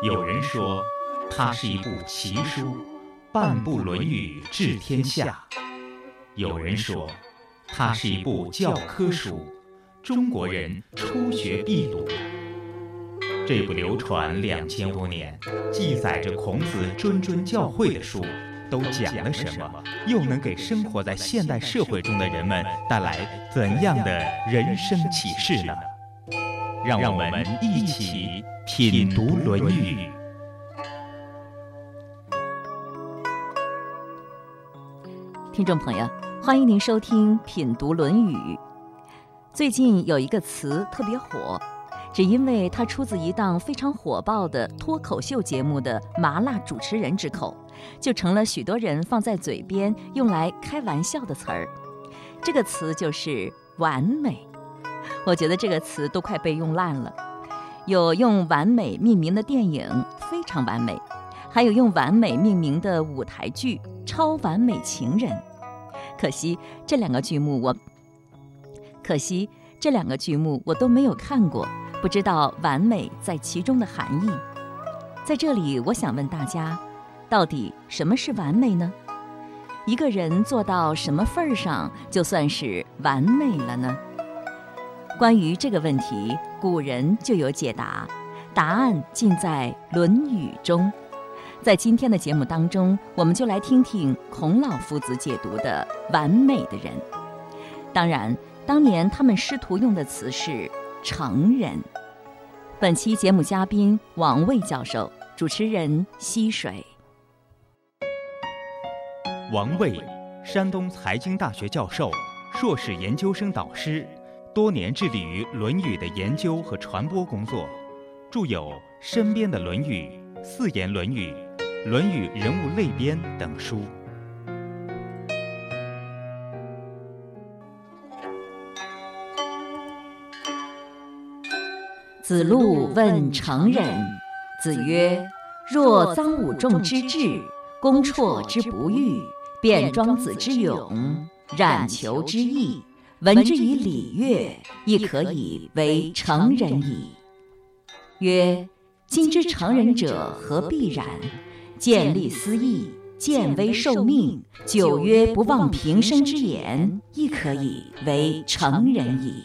有人说，它是一部奇书，半部《论语》治天下；有人说，它是一部教科书，中国人初学必读。这部流传两千多年、记载着孔子谆谆教诲的书，都讲了什么？又能给生活在现代社会中的人们带来怎样的人生启示呢？让我们一起。品读《论语》，听众朋友，欢迎您收听《品读论语》。最近有一个词特别火，只因为它出自一档非常火爆的脱口秀节目的麻辣主持人之口，就成了许多人放在嘴边用来开玩笑的词儿。这个词就是“完美”。我觉得这个词都快被用烂了。有用“完美”命名的电影非常完美，还有用“完美”命名的舞台剧《超完美情人》。可惜这两个剧目我，可惜这两个剧目我都没有看过，不知道“完美”在其中的含义。在这里，我想问大家，到底什么是完美呢？一个人做到什么份儿上，就算是完美了呢？关于这个问题，古人就有解答，答案尽在《论语》中。在今天的节目当中，我们就来听听孔老夫子解读的“完美的人”。当然，当年他们师徒用的词是“成人”。本期节目嘉宾王卫教授，主持人溪水。王卫，山东财经大学教授，硕士研究生导师。多年致力于《论语》的研究和传播工作，著有《身边的论语》《四言论语》《论语人物类编》等书。子路问成人，子曰：“若臧武仲之志，公绰之不欲，卞庄子之勇，冉求之义。”闻之以礼乐，亦可以为成人矣。曰：今之成人者，何必然？见利思义，见危受命，久曰不忘平生之言，亦可以为成人矣。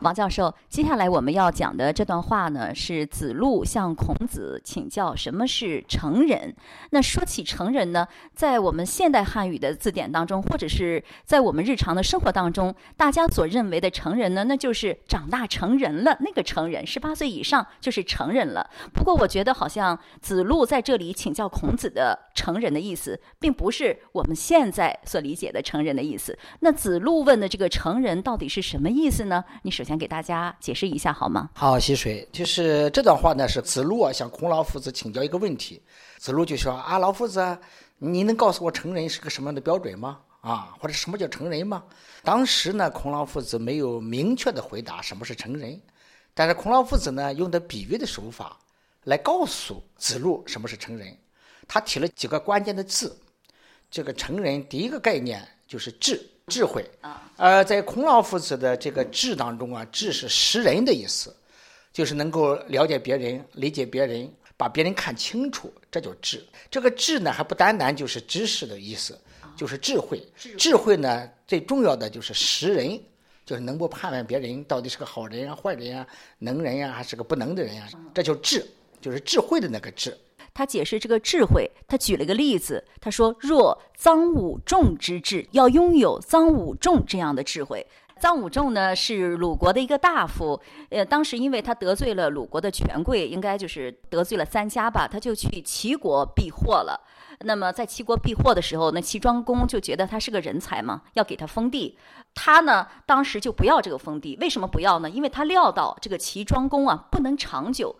王教授，接下来我们要讲的这段话呢，是子路向孔子请教什么是成人。那说起成人呢，在我们现代汉语的字典当中，或者是在我们日常的生活当中，大家所认为的成人呢，那就是长大成人了，那个成人，十八岁以上就是成人了。不过，我觉得好像子路在这里请教孔子的成人的意思，并不是我们现在所理解的成人的意思。那子路问的这个成人到底是什么意思呢？你首先给大家解释一下好吗？好，溪水，就是这段话呢，是子路啊向孔老夫子请教一个问题。子路就说啊，老夫子，你能告诉我成人是个什么样的标准吗？啊，或者什么叫成人吗？当时呢，孔老夫子没有明确的回答什么是成人，但是孔老夫子呢，用的比喻的手法来告诉子路什么是成人。他提了几个关键的字，这个成人第一个概念就是智。智慧啊，呃，在孔老夫子的这个智当中啊，智是识人的意思，就是能够了解别人、理解别人、把别人看清楚，这叫智。这个智呢，还不单单就是知识的意思，就是智慧。智慧呢，最重要的就是识人，就是能够判断别人到底是个好人啊、坏人啊、能人呀，还是个不能的人呀，这叫智，就是智慧的那个智。他解释这个智慧，他举了个例子，他说：“若臧武仲之智，要拥有臧武仲这样的智慧。臧武仲呢是鲁国的一个大夫，呃，当时因为他得罪了鲁国的权贵，应该就是得罪了三家吧，他就去齐国避祸了。那么在齐国避祸的时候，那齐庄公就觉得他是个人才嘛，要给他封地。他呢当时就不要这个封地，为什么不要呢？因为他料到这个齐庄公啊不能长久。”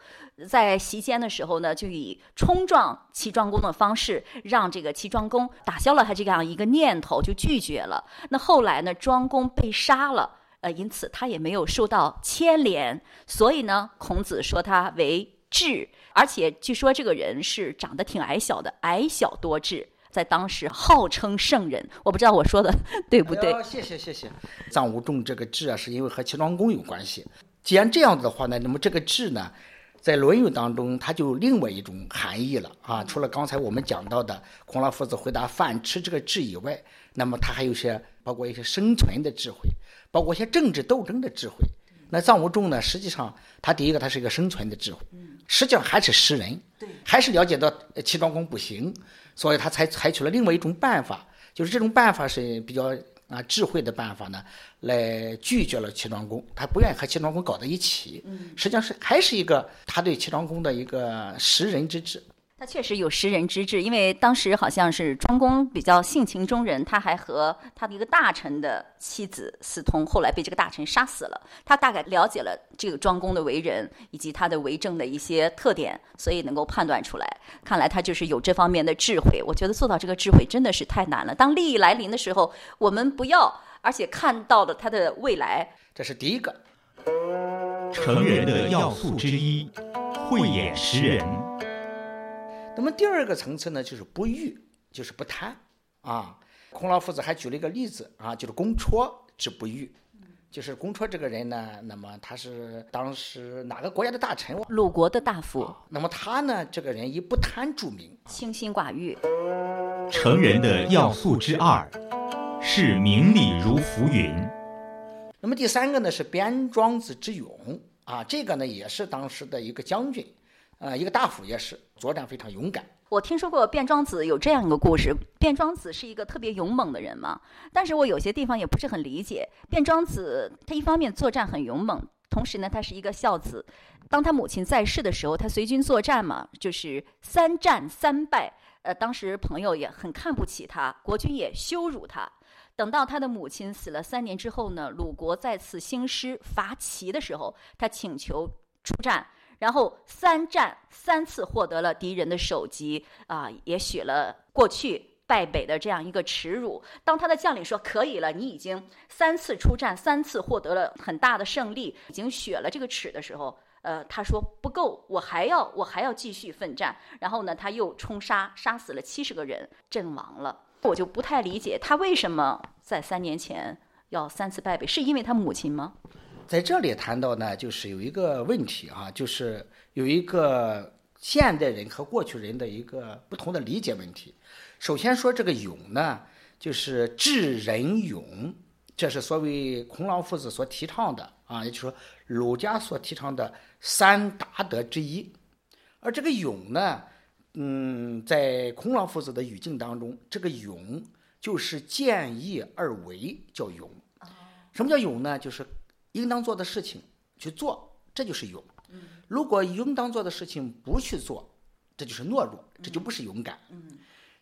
在席间的时候呢，就以冲撞齐庄公的方式，让这个齐庄公打消了他这样一个念头，就拒绝了。那后来呢，庄公被杀了，呃，因此他也没有受到牵连。所以呢，孔子说他为智，而且据说这个人是长得挺矮小的，矮小多智。在当时号称圣人。我不知道我说的对不对？谢谢谢谢。臧武仲这个智啊，是因为和齐庄公有关系。既然这样子的话呢，那么这个智呢，在《论语》当中，它就有另外一种含义了啊。除了刚才我们讲到的孔老夫子回答饭吃这个智以外，那么它还有些包括一些生存的智慧，包括一些政治斗争的智慧。那臧无仲呢，实际上他第一个他是一个生存的智慧，实际上还是识人，还是了解到齐庄公不行，所以他才采取了另外一种办法，就是这种办法是比较。啊，智慧的办法呢，来拒绝了齐庄公，他不愿意和齐庄公搞在一起。嗯，实际上是还是一个他对齐庄公的一个识人之智。他确实有识人之智，因为当时好像是庄公比较性情中人，他还和他的一个大臣的妻子私通，后来被这个大臣杀死了。他大概了解了这个庄公的为人以及他的为政的一些特点，所以能够判断出来。看来他就是有这方面的智慧。我觉得做到这个智慧真的是太难了。当利益来临的时候，我们不要，而且看到了他的未来，这是第一个成人的要素之一，慧眼识人。那么第二个层次呢，就是不欲，就是不贪，啊，孔老夫子还举了一个例子啊，就是公绰之不欲，就是公绰这个人呢，那么他是当时哪个国家的大臣？鲁国的大夫。那么他呢，这个人以不贪著名，清心寡欲。成人的要素之二是名利如浮云。那么第三个呢是边庄子之勇啊，这个呢也是当时的一个将军。呃，一个大夫也是作战非常勇敢。我听说过卞庄子有这样一个故事，卞庄子是一个特别勇猛的人嘛，但是我有些地方也不是很理解。卞庄子他一方面作战很勇猛，同时呢他是一个孝子。当他母亲在世的时候，他随军作战嘛，就是三战三败。呃，当时朋友也很看不起他，国君也羞辱他。等到他的母亲死了三年之后呢，鲁国再次兴师伐齐的时候，他请求出战。然后三战三次获得了敌人的首级啊，也许了过去败北的这样一个耻辱。当他的将领说可以了，你已经三次出战，三次获得了很大的胜利，已经雪了这个耻的时候，呃，他说不够，我还要我还要继续奋战。然后呢，他又冲杀，杀死了七十个人，阵亡了。我就不太理解他为什么在三年前要三次败北，是因为他母亲吗？在这里谈到呢，就是有一个问题啊，就是有一个现代人和过去人的一个不同的理解问题。首先说这个勇呢，就是智仁勇，这是所谓孔老夫子所提倡的啊，也就是说儒家所提倡的三达德之一。而这个勇呢，嗯，在孔老夫子的语境当中，这个勇就是见义而为，叫勇。什么叫勇呢？就是应当做的事情去做，这就是勇。如果应当做的事情不去做，这就是懦弱，这就不是勇敢。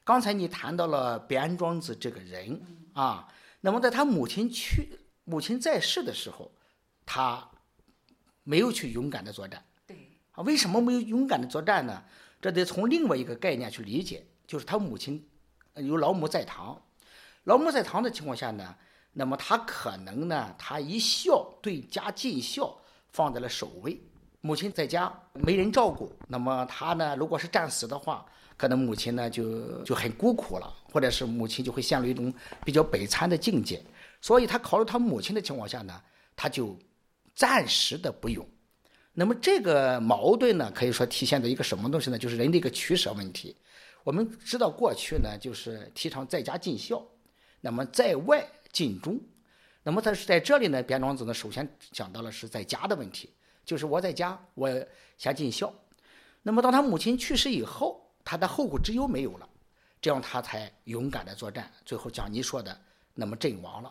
刚才你谈到了边庄子这个人啊，那么在他母亲去、母亲在世的时候，他没有去勇敢的作战。对啊，为什么没有勇敢的作战呢？这得从另外一个概念去理解，就是他母亲有老母在堂，老母在堂的情况下呢。那么他可能呢，他一孝对家尽孝放在了首位。母亲在家没人照顾，那么他呢，如果是战死的话，可能母亲呢就就很孤苦了，或者是母亲就会陷入一种比较悲惨的境界。所以他考虑他母亲的情况下呢，他就暂时的不用。那么这个矛盾呢，可以说体现在一个什么东西呢？就是人的一个取舍问题。我们知道过去呢，就是提倡在家尽孝，那么在外。尽忠，那么他是在这里呢？边庄子呢，首先讲到了是在家的问题，就是我在家，我先尽孝。那么当他母亲去世以后，他的后顾之忧没有了，这样他才勇敢的作战，最后像你说的，那么阵亡了。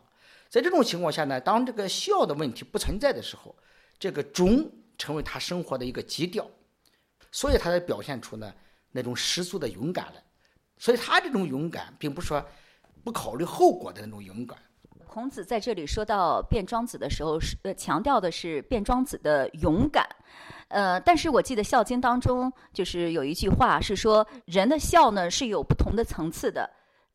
在这种情况下呢，当这个孝的问题不存在的时候，这个忠成为他生活的一个基调，所以他才表现出呢那种十足的勇敢来。所以他这种勇敢，并不是说不考虑后果的那种勇敢。孔子在这里说到卞庄子的时候，是呃强调的是卞庄子的勇敢，呃，但是我记得《孝经》当中就是有一句话是说，人的孝呢是有不同的层次的，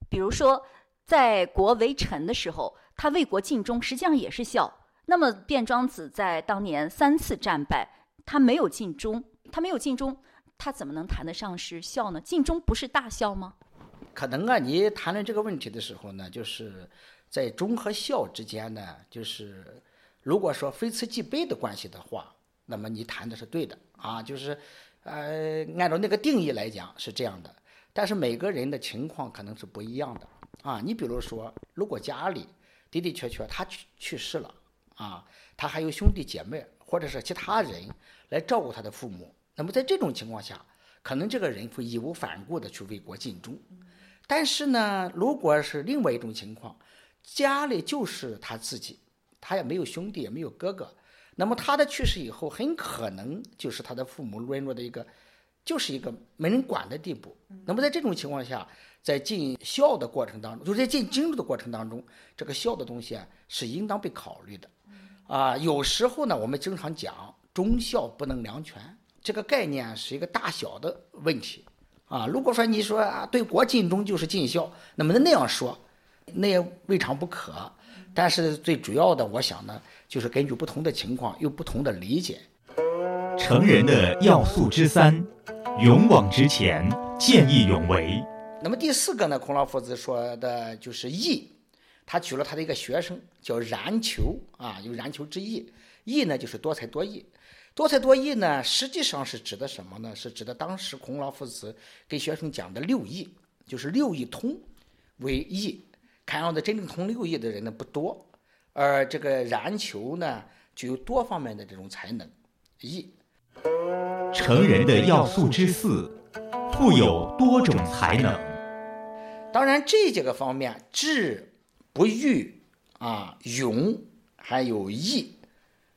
比如说在国为臣的时候，他为国尽忠，实际上也是孝。那么卞庄子在当年三次战败，他没有尽忠，他没有尽忠，他怎么能谈得上是孝呢？尽忠不是大孝吗？可能啊，你谈论这个问题的时候呢，就是在忠和孝之间呢，就是如果说非此即彼的关系的话，那么你谈的是对的啊，就是呃，按照那个定义来讲是这样的。但是每个人的情况可能是不一样的啊。你比如说，如果家里的的确确他去去世了啊，他还有兄弟姐妹或者是其他人来照顾他的父母，那么在这种情况下。可能这个人会义无反顾地去为国尽忠，但是呢，如果是另外一种情况，家里就是他自己，他也没有兄弟，也没有哥哥，那么他的去世以后，很可能就是他的父母沦落的一个，就是一个没人管的地步。那么在这种情况下，在尽孝的过程当中，就是在尽精忠的过程当中，这个孝的东西啊，是应当被考虑的。啊，有时候呢，我们经常讲忠孝不能两全。这个概念是一个大小的问题，啊，如果说你说啊，对国尽忠就是尽孝，那么那样说，那也未尝不可。但是最主要的，我想呢，就是根据不同的情况有不同的理解。成人的要素之三，勇往直前，见义勇为。那么第四个呢，孔老夫子说的就是义，他举了他的一个学生叫冉求啊，有冉求之义，义呢就是多才多艺。多才多艺呢，实际上是指的什么呢？是指的当时孔老夫子给学生讲的六艺，就是六艺通为艺。看样子真正通六艺的人呢不多，而这个冉求呢，具有多方面的这种才能。艺，成人的要素之四，富有多种才能。当然，这几个方面，智、不欲啊、勇，还有义。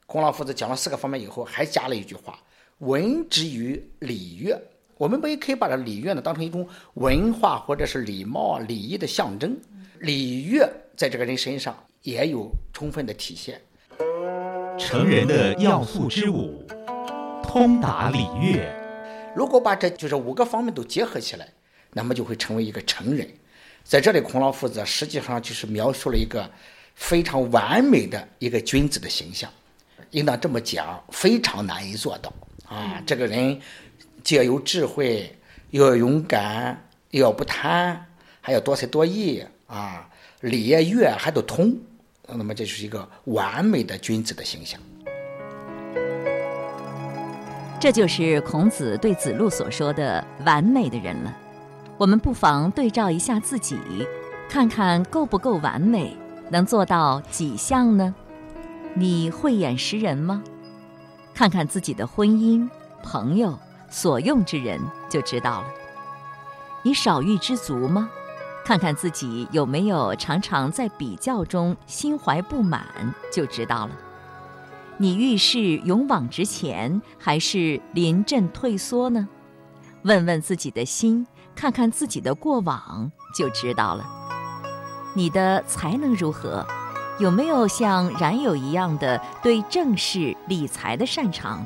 孔老夫子讲了四个方面以后，还加了一句话：“文之于礼乐。”我们不也可以把这礼乐呢当成一种文化或者是礼貌、礼仪的象征？礼乐在这个人身上也有充分的体现。成人的要素之五，通达礼乐。如果把这就是五个方面都结合起来，那么就会成为一个成人。在这里，孔老夫子实际上就是描述了一个非常完美的一个君子的形象。应当这么讲，非常难以做到啊！这个人既要有智慧，又要勇敢，又要不贪，还要多才多艺啊，礼乐还都通，那么这就是一个完美的君子的形象。这就是孔子对子路所说的完美的人了。我们不妨对照一下自己，看看够不够完美，能做到几项呢？你慧眼识人吗？看看自己的婚姻、朋友、所用之人就知道了。你少欲知足吗？看看自己有没有常常在比较中心怀不满就知道了。你遇事勇往直前，还是临阵退缩呢？问问自己的心，看看自己的过往就知道了。你的才能如何？有没有像冉有一样的对政事理财的擅长，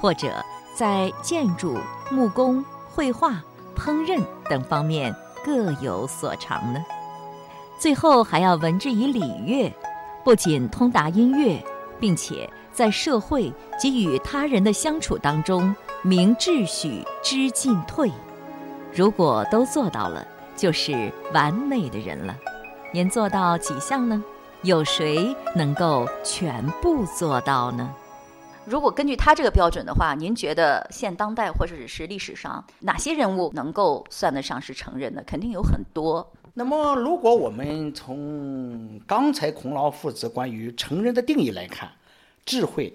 或者在建筑、木工、绘画、烹饪等方面各有所长呢？最后还要文之以礼乐，不仅通达音乐，并且在社会及与他人的相处当中明秩序、知进退。如果都做到了，就是完美的人了。您做到几项呢？有谁能够全部做到呢？如果根据他这个标准的话，您觉得现当代或者是历史上哪些人物能够算得上是成人的？肯定有很多。那么，如果我们从刚才孔老夫子关于成人的定义来看，智慧、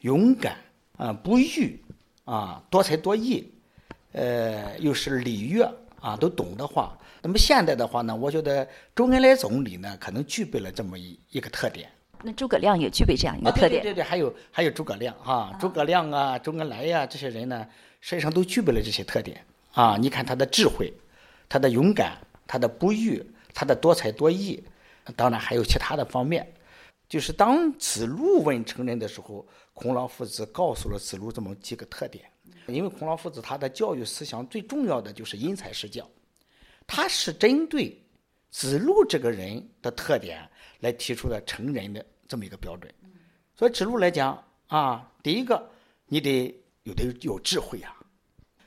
勇敢啊、不欲啊、多才多艺，呃，又是礼乐啊，都懂的话。那么现在的话呢，我觉得周恩来总理呢，可能具备了这么一一个特点。那诸葛亮也具备这样一个特点。对对对，还有还有诸葛亮啊，诸葛亮啊，周恩来呀，这些人呢，实际上都具备了这些特点啊。你看他的智慧，他的勇敢，他的不遇，他的多才多艺，当然还有其他的方面。就是当子路问成人的时候，孔老夫子告诉了子路这么几个特点。因为孔老夫子他的教育思想最重要的就是因材施教。他是针对子路这个人的特点来提出的成人的这么一个标准，所以子路来讲啊，第一个你得有的有智慧啊，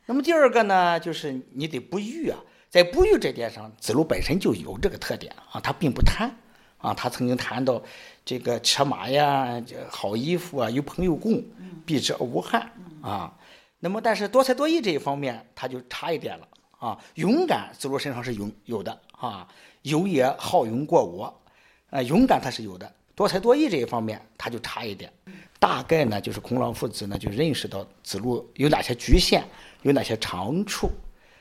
那么第二个呢，就是你得不欲啊，在不欲这点上，子路本身就有这个特点啊，他并不贪啊。他曾经谈到这个车马呀、好衣服啊、有朋友共，避之而无憾啊。那么，但是多才多艺这一方面，他就差一点了啊。勇敢，子路身上是有有的啊，有也好勇过我，啊，勇敢他是有的。多才多艺这一方面，他就差一点。大概呢，就是孔老夫子呢就认识到子路有哪些局限，有哪些长处。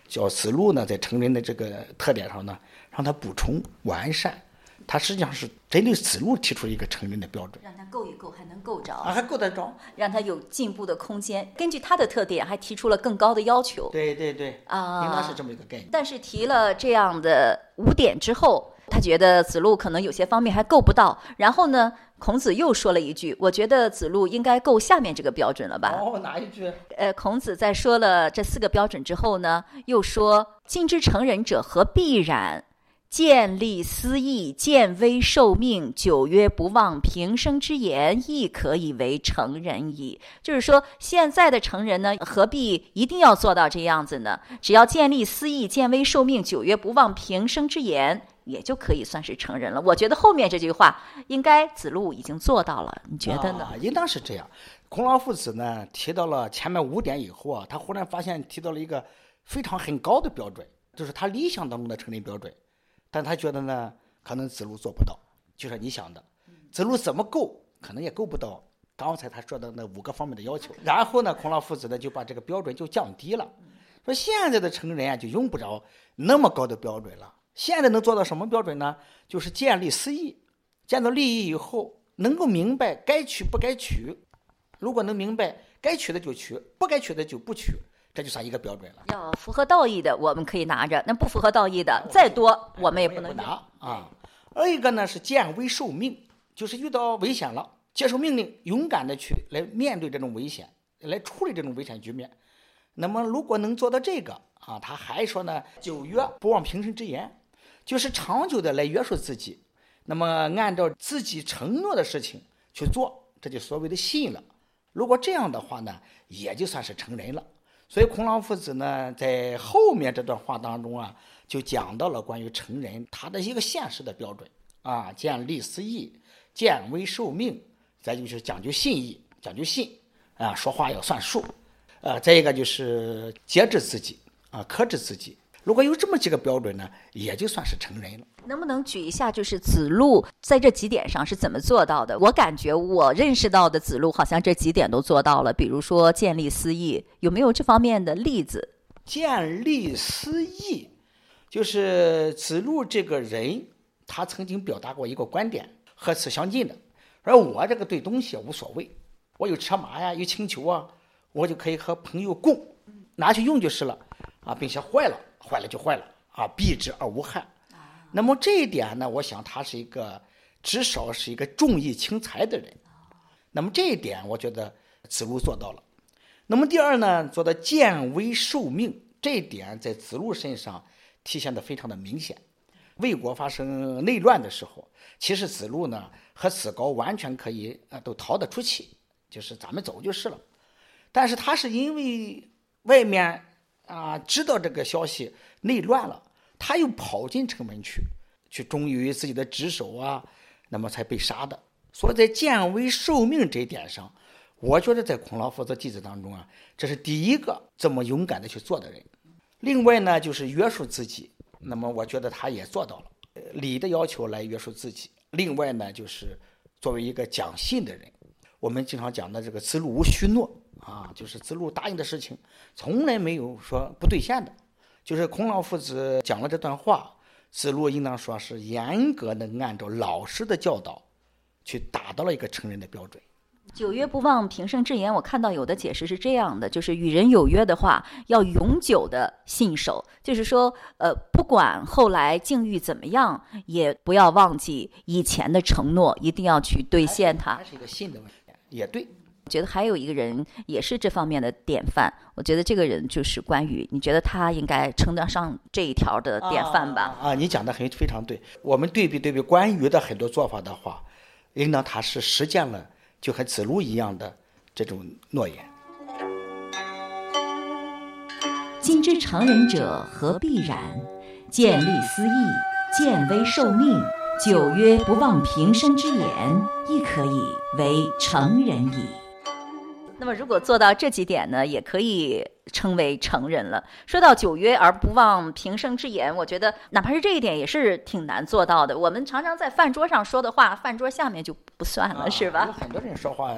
叫子路呢，在成人的这个特点上呢，让他补充完善。他实际上是针对子路提出一个成人的标准，让他够一够，还能够着啊，还够得着，让他有进步的空间。根据他的特点，还提出了更高的要求。对对对，啊，应该是这么一个概念。但是提了这样的五点之后。他觉得子路可能有些方面还够不到，然后呢，孔子又说了一句：“我觉得子路应该够下面这个标准了吧？”哦，哪一句？呃，孔子在说了这四个标准之后呢，又说：“今之成人者，何必然？见利思义，见危受命，久曰不忘平生之言，亦可以为成人矣。”就是说，现在的成人呢，何必一定要做到这样子呢？只要见利思义，见危受命，久曰不忘平生之言。也就可以算是成人了。我觉得后面这句话应该子路已经做到了，你觉得呢？应当是这样。孔老夫子呢提到了前面五点以后啊，他忽然发现提到了一个非常很高的标准，就是他理想当中的成人标准。但他觉得呢，可能子路做不到，就像你想的，子路怎么够，可能也够不到刚才他说的那五个方面的要求。然后呢，孔老夫子呢就把这个标准就降低了，说现在的成人啊就用不着那么高的标准了。现在能做到什么标准呢？就是建立私意，见到利益以后，能够明白该取不该取。如果能明白该取的就取，不该取的就不取，这就算一个标准了。要符合道义的，我们可以拿着；那不符合道义的，再多我们也不能拿啊。二一个呢是见危受命，就是遇到危险了，接受命令，勇敢的去来面对这种危险，来处理这种危险局面。那么如果能做到这个啊，他还说呢，九月不忘平生之言。就是长久的来约束自己，那么按照自己承诺的事情去做，这就所谓的信了。如果这样的话呢，也就算是成人了。所以孔老夫子呢，在后面这段话当中啊，就讲到了关于成人他的一个现实的标准啊，见利思义，见危受命，再就是讲究信义，讲究信啊，说话要算数，呃，再一个就是节制自己啊，克制自己。如果有这么几个标准呢，也就算是成人了。能不能举一下，就是子路在这几点上是怎么做到的？我感觉我认识到的子路好像这几点都做到了。比如说建立私义，有没有这方面的例子？建立私义，就是子路这个人，他曾经表达过一个观点，和此相近的。而我这个对东西无所谓，我有车马呀，有请求啊，我就可以和朋友共，拿去用就是了啊，并且坏了。坏了就坏了啊，避之而无害。那么这一点呢，我想他是一个至少是一个重义轻财的人。那么这一点，我觉得子路做到了。那么第二呢，做到见危受命，这一点在子路身上体现的非常的明显。魏国发生内乱的时候，其实子路呢和子高完全可以啊都逃得出去，就是咱们走就是了。但是他是因为外面。啊，知道这个消息内乱了，他又跑进城门去，去忠于自己的职守啊，那么才被杀的。所以在见危受命这一点上，我觉得在孔老夫子弟子当中啊，这是第一个这么勇敢的去做的人。另外呢，就是约束自己，那么我觉得他也做到了，礼的要求来约束自己。另外呢，就是作为一个讲信的人，我们经常讲的这个“子路无虚诺”。啊，就是子路答应的事情，从来没有说不兑现的。就是孔老夫子讲了这段话，子路应当说是严格的按照老师的教导，去达到了一个成人的标准。九约不忘平生之言，我看到有的解释是这样的：就是与人有约的话，要永久的信守，就是说，呃，不管后来境遇怎么样，也不要忘记以前的承诺，一定要去兑现它。还是一个信的问题，也对。觉得还有一个人也是这方面的典范，我觉得这个人就是关羽。你觉得他应该称得上这一条的典范吧？啊，你讲的很非常对。我们对比对比关羽的很多做法的话，应当他是实践了就和子路一样的这种诺言。今之成人者何必然？见利思义，见微受命，九曰不忘平生之言，亦可以为成人矣。那么，如果做到这几点呢，也可以称为成人了。说到九约而不忘平生之言，我觉得哪怕是这一点也是挺难做到的。我们常常在饭桌上说的话，饭桌下面就不算了，是有吧？很多人说话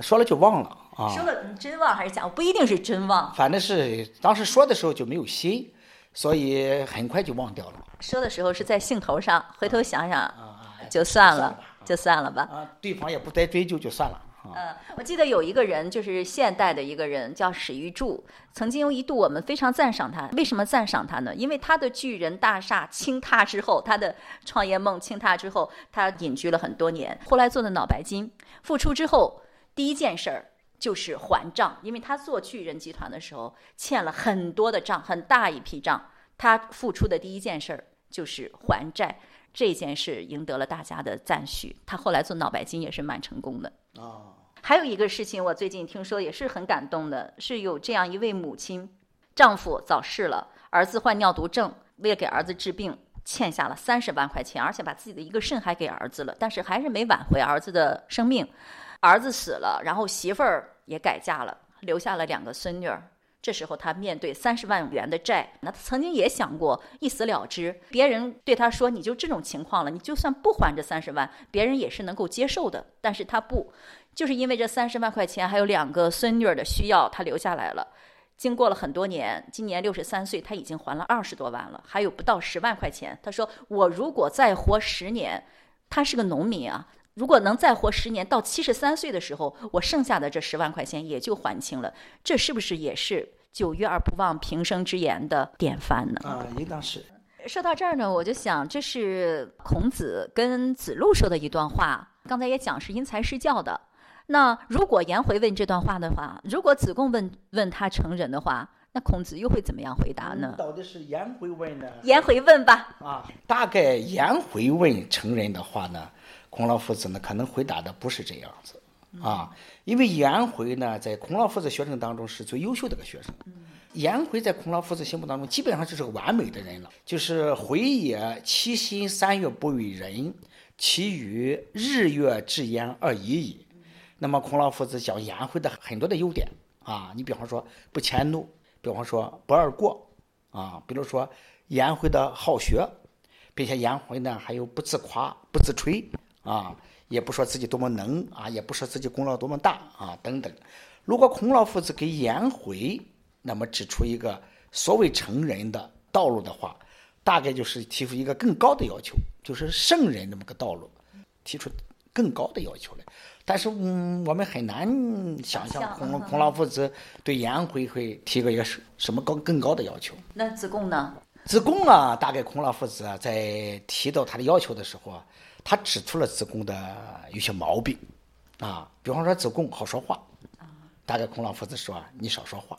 说了就忘了啊，说了真忘还是假忘？不一定是真忘，反正是当时说的时候就没有心，所以很快就忘掉了说的时候是在兴头上，回头想想啊，就算了吧，就算了吧。啊，对方也不再追究就算了啊。嗯，我记得有一个人，就是现代的一个人，叫史玉柱。曾经有一度，我们非常赞赏他。为什么赞赏他呢？因为他的巨人大厦倾塌之后，他的创业梦倾塌之后，他隐居了很多年。后来做的脑白金，复出之后，第一件事儿就是还账，因为他做巨人集团的时候欠了很多的账，很大一批账。他付出的第一件事儿就是还债，这件事赢得了大家的赞许。他后来做脑白金也是蛮成功的。哦，还有一个事情，我最近听说也是很感动的，是有这样一位母亲，丈夫早逝了，儿子患尿毒症，为了给儿子治病，欠下了三十万块钱，而且把自己的一个肾还给儿子了，但是还是没挽回儿子的生命。儿子死了，然后媳妇儿也改嫁了，留下了两个孙女儿。这时候他面对三十万元的债，那他曾经也想过一死了之。别人对他说：“你就这种情况了，你就算不还这三十万，别人也是能够接受的。”但是他不，就是因为这三十万块钱还有两个孙女儿的需要，他留下来了。经过了很多年，今年六十三岁，他已经还了二十多万了，还有不到十万块钱。他说：“我如果再活十年，他是个农民啊，如果能再活十年，到七十三岁的时候，我剩下的这十万块钱也就还清了。这是不是也是九月而不忘平生之言的典范呢？”啊，应当是说到这儿呢，我就想，这是孔子跟子路说的一段话。刚才也讲是因材施教的。那如果颜回问这段话的话，如果子贡问问他成人的话，那孔子又会怎么样回答呢？到底是颜回问呢？颜回问吧。啊，大概颜回问成人的话呢，孔老夫子呢可能回答的不是这样子啊，因为颜回呢在孔老夫子学生当中是最优秀的一个学生。颜回在孔老夫子心目当中基本上就是个完美的人了，就是回也其心三月不与人，其余日月之焉而已矣。那么孔老夫子讲颜回的很多的优点啊，你比方说不迁怒，比方说不贰过啊，比如说颜回的好学，并且颜回呢还有不自夸、不自吹啊，也不说自己多么能啊，也不说自己功劳多么大啊等等。如果孔老夫子给颜回那么指出一个所谓成人的道路的话，大概就是提出一个更高的要求，就是圣人那么个道路，提出更高的要求来。但是，嗯，我们很难想象孔孔老夫子对颜回会提个一个什什么高更高的要求。那子贡呢？子贡啊，大概孔老夫子啊，在提到他的要求的时候啊，他指出了子贡的有些毛病，啊，比方说子贡好说话，大概孔老夫子说啊，你少说话。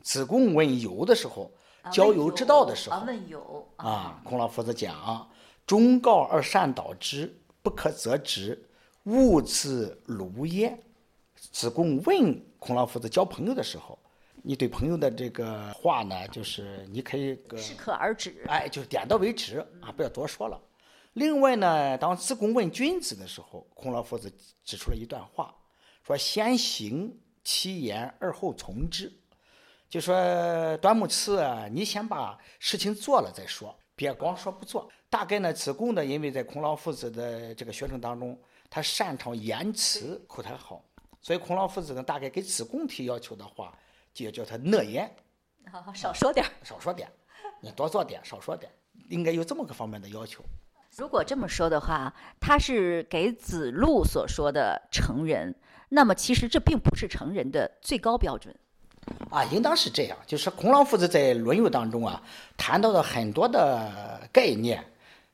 子贡问友的时候，交友之道的时候啊，问友啊，啊，孔老夫子讲：“忠告而善导之，不可则直，勿自鲁也。”子贡问孔老夫子交朋友的时候，你对朋友的这个话呢，就是你可以适可而止。哎，就是点到为止啊，不要多说了。另外呢，当子贡问君子的时候，孔老夫子指出了一段话，说：“先行其言，而后从之。”就说端木赐啊，你先把事情做了再说，别光说不做。大概呢，子贡呢，因为在孔老夫子的这个学生当中，他擅长言辞，口才好，所以孔老夫子呢，大概给子贡提要求的话，就叫他讷言，好少说点儿。少说点，你多做点，少说点，应该有这么个方面的要求。如果这么说的话，他是给子路所说的成人，那么其实这并不是成人的最高标准。啊，应当是这样。就是孔老夫子在《论语》当中啊，谈到的很多的概念，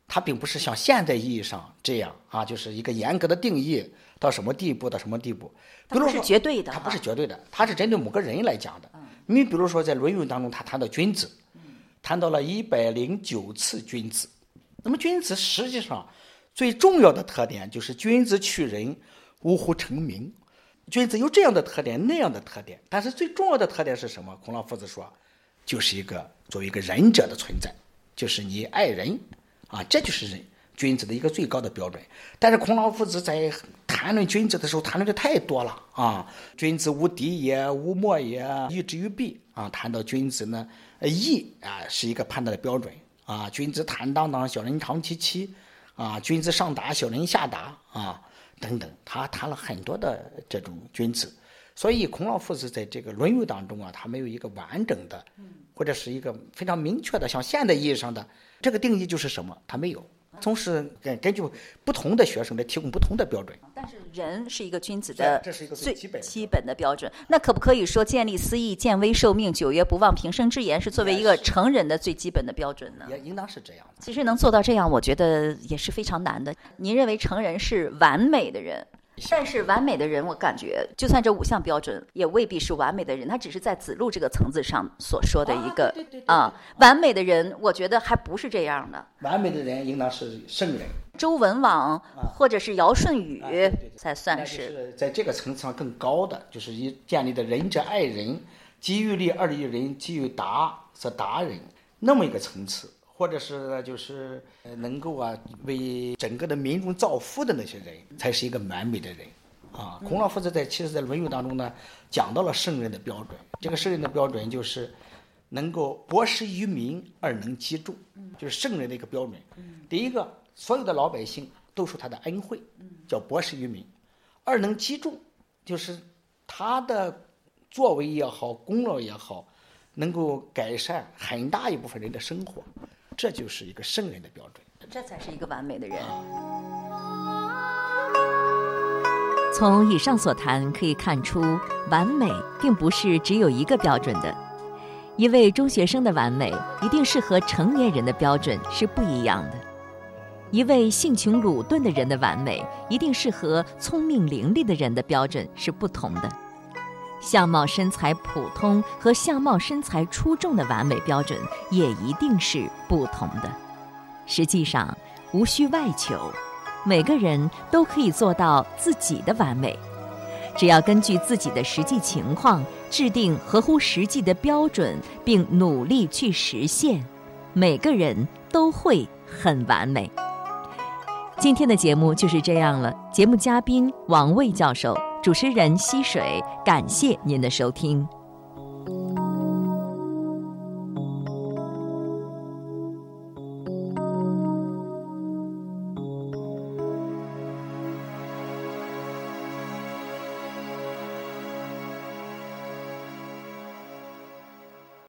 他并不是像现代意义上这样啊，就是一个严格的定义到什么地步到什么地步。比它不是，绝对的，它不是绝对的，它是针对某个人来讲的。你比如说，在《论语》当中，他谈到君子，谈到了一百零九次君子。那么君子实际上最重要的特点就是君子取人，呜呼成名。君子有这样的特点，那样的特点，但是最重要的特点是什么？孔老夫子说，就是一个作为一个仁者的存在，就是你爱人，啊，这就是人君子的一个最高的标准。但是孔老夫子在谈论君子的时候，谈论的太多了啊，君子无敌也，无莫也，义之于弊啊。谈到君子呢，义啊是一个判断的标准啊，君子坦荡荡，小人长戚戚啊，君子上达，小人下达啊，等等，他谈了很多的这种君子。所以，孔老夫子在这个《论语》当中啊，他没有一个完整的，或者是一个非常明确的，像现代意义上的这个定义就是什么，他没有。总是根根据不同的学生来提供不同的标准。但是，人是一个君子的这是一个最基本的标准。那可不可以说，见利思义、见微受命、九月不忘平生之言，是作为一个成人的最基本的标准呢？也应当是这样的。其实能做到这样，我觉得也是非常难的。您认为成人是完美的人？但是完美的人，我感觉就算这五项标准，也未必是完美的人。他只是在子路这个层次上所说的一个啊，完美的人，我觉得还不是这样的。完美的人应当是圣人，周文王或者是尧舜禹才算那是。就是在这个层次上更高的，就是一建立的仁者爱人，己欲立而立人，己欲达则达人那么一个层次。或者是呢，就是呃能够啊为整个的民众造福的那些人，才是一个完美的人，啊。孔老夫子在其实，在《论语》当中呢，讲到了圣人的标准。这个圣人的标准就是能够博施于民而能积众，就是圣人的一个标准。第一个，所有的老百姓都受他的恩惠，叫博施于民；二能积众，就是他的作为也好，功劳也好，能够改善很大一部分人的生活。这就是一个圣人的标准，这才是一个完美的人。从以上所谈可以看出，完美并不是只有一个标准的。一位中学生的完美，一定是和成年人的标准是不一样的；一位性情鲁钝的人的完美，一定是和聪明伶俐的人的标准是不同的。相貌身材普通和相貌身材出众的完美标准也一定是不同的。实际上，无需外求，每个人都可以做到自己的完美。只要根据自己的实际情况制定合乎实际的标准，并努力去实现，每个人都会很完美。今天的节目就是这样了。节目嘉宾王卫教授。主持人溪水，感谢您的收听。